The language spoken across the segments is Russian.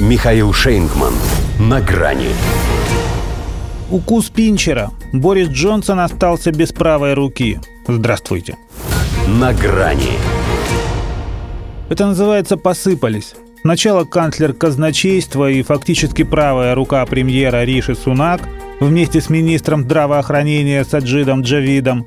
Михаил Шейнгман. На грани. Укус Пинчера. Борис Джонсон остался без правой руки. Здравствуйте. На грани. Это называется «посыпались». Сначала канцлер казначейства и фактически правая рука премьера Риши Сунак вместе с министром здравоохранения Саджидом Джавидом,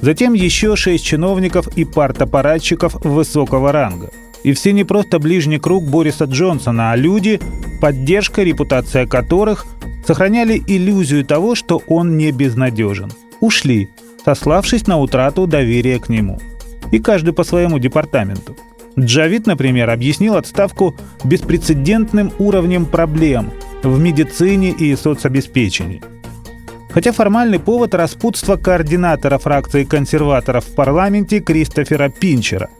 затем еще шесть чиновников и партапаратчиков высокого ранга. И все не просто ближний круг Бориса Джонсона, а люди, поддержка, репутация которых сохраняли иллюзию того, что он не безнадежен. Ушли, сославшись на утрату доверия к нему. И каждый по своему департаменту. Джавид, например, объяснил отставку беспрецедентным уровнем проблем в медицине и соцобеспечении. Хотя формальный повод – распутства координатора фракции консерваторов в парламенте Кристофера Пинчера.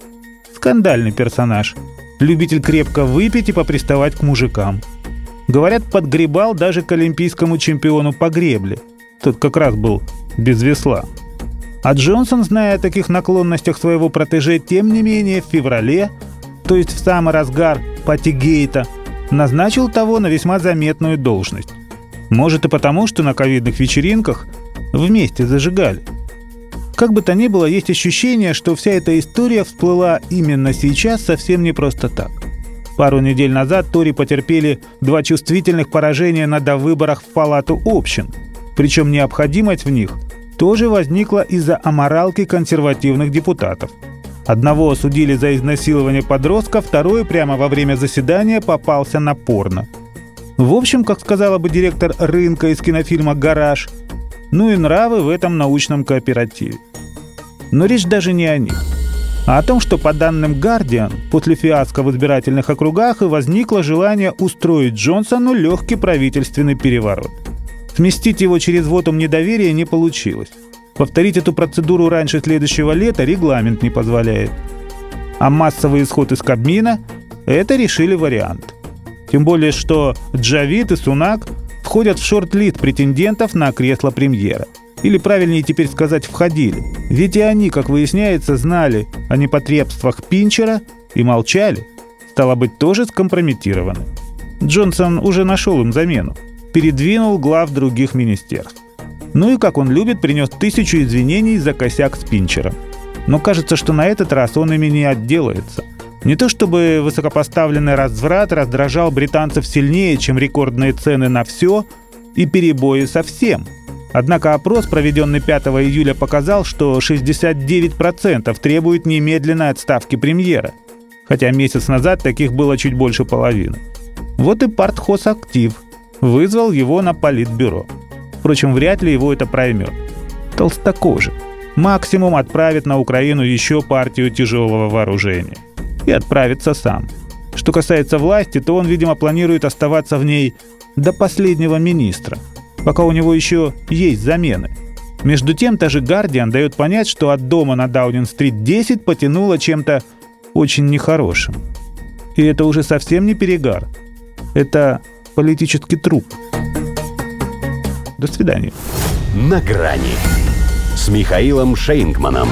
Скандальный персонаж. Любитель крепко выпить и поприставать к мужикам. Говорят, подгребал даже к олимпийскому чемпиону по гребле. Тот как раз был без весла. А Джонсон, зная о таких наклонностях своего протеже, тем не менее в феврале, то есть в самый разгар Патигейта, назначил того на весьма заметную должность. Может и потому, что на ковидных вечеринках вместе зажигали. Как бы то ни было, есть ощущение, что вся эта история всплыла именно сейчас совсем не просто так. Пару недель назад Тори потерпели два чувствительных поражения на довыборах в Палату общин. Причем необходимость в них тоже возникла из-за аморалки консервативных депутатов. Одного осудили за изнасилование подростка, второй прямо во время заседания попался на порно. В общем, как сказала бы директор рынка из кинофильма «Гараж», ну и нравы в этом научном кооперативе. Но речь даже не о них, а о том, что по данным «Гардиан» после фиаско в избирательных округах и возникло желание устроить Джонсону легкий правительственный переворот – Сместить его через вотум недоверия не получилось. Повторить эту процедуру раньше следующего лета регламент не позволяет. А массовый исход из Кабмина – это решили вариант. Тем более, что Джавид и Сунак входят в шорт-лист претендентов на кресло премьера. Или правильнее теперь сказать «входили». Ведь и они, как выясняется, знали о непотребствах Пинчера и молчали. Стало быть, тоже скомпрометированы. Джонсон уже нашел им замену передвинул глав других министерств. Ну и, как он любит, принес тысячу извинений за косяк с Пинчером. Но кажется, что на этот раз он ими не отделается. Не то чтобы высокопоставленный разврат раздражал британцев сильнее, чем рекордные цены на все и перебои со всем. Однако опрос, проведенный 5 июля, показал, что 69% требуют немедленной отставки премьера. Хотя месяц назад таких было чуть больше половины. Вот и партхоз актив – вызвал его на политбюро. Впрочем, вряд ли его это проймет. Толстокожий. Максимум отправит на Украину еще партию тяжелого вооружения. И отправится сам. Что касается власти, то он, видимо, планирует оставаться в ней до последнего министра, пока у него еще есть замены. Между тем, та же «Гардиан» дает понять, что от дома на Даунинг-стрит 10 потянуло чем-то очень нехорошим. И это уже совсем не перегар. Это политический труп. До свидания. На грани с Михаилом Шейнгманом.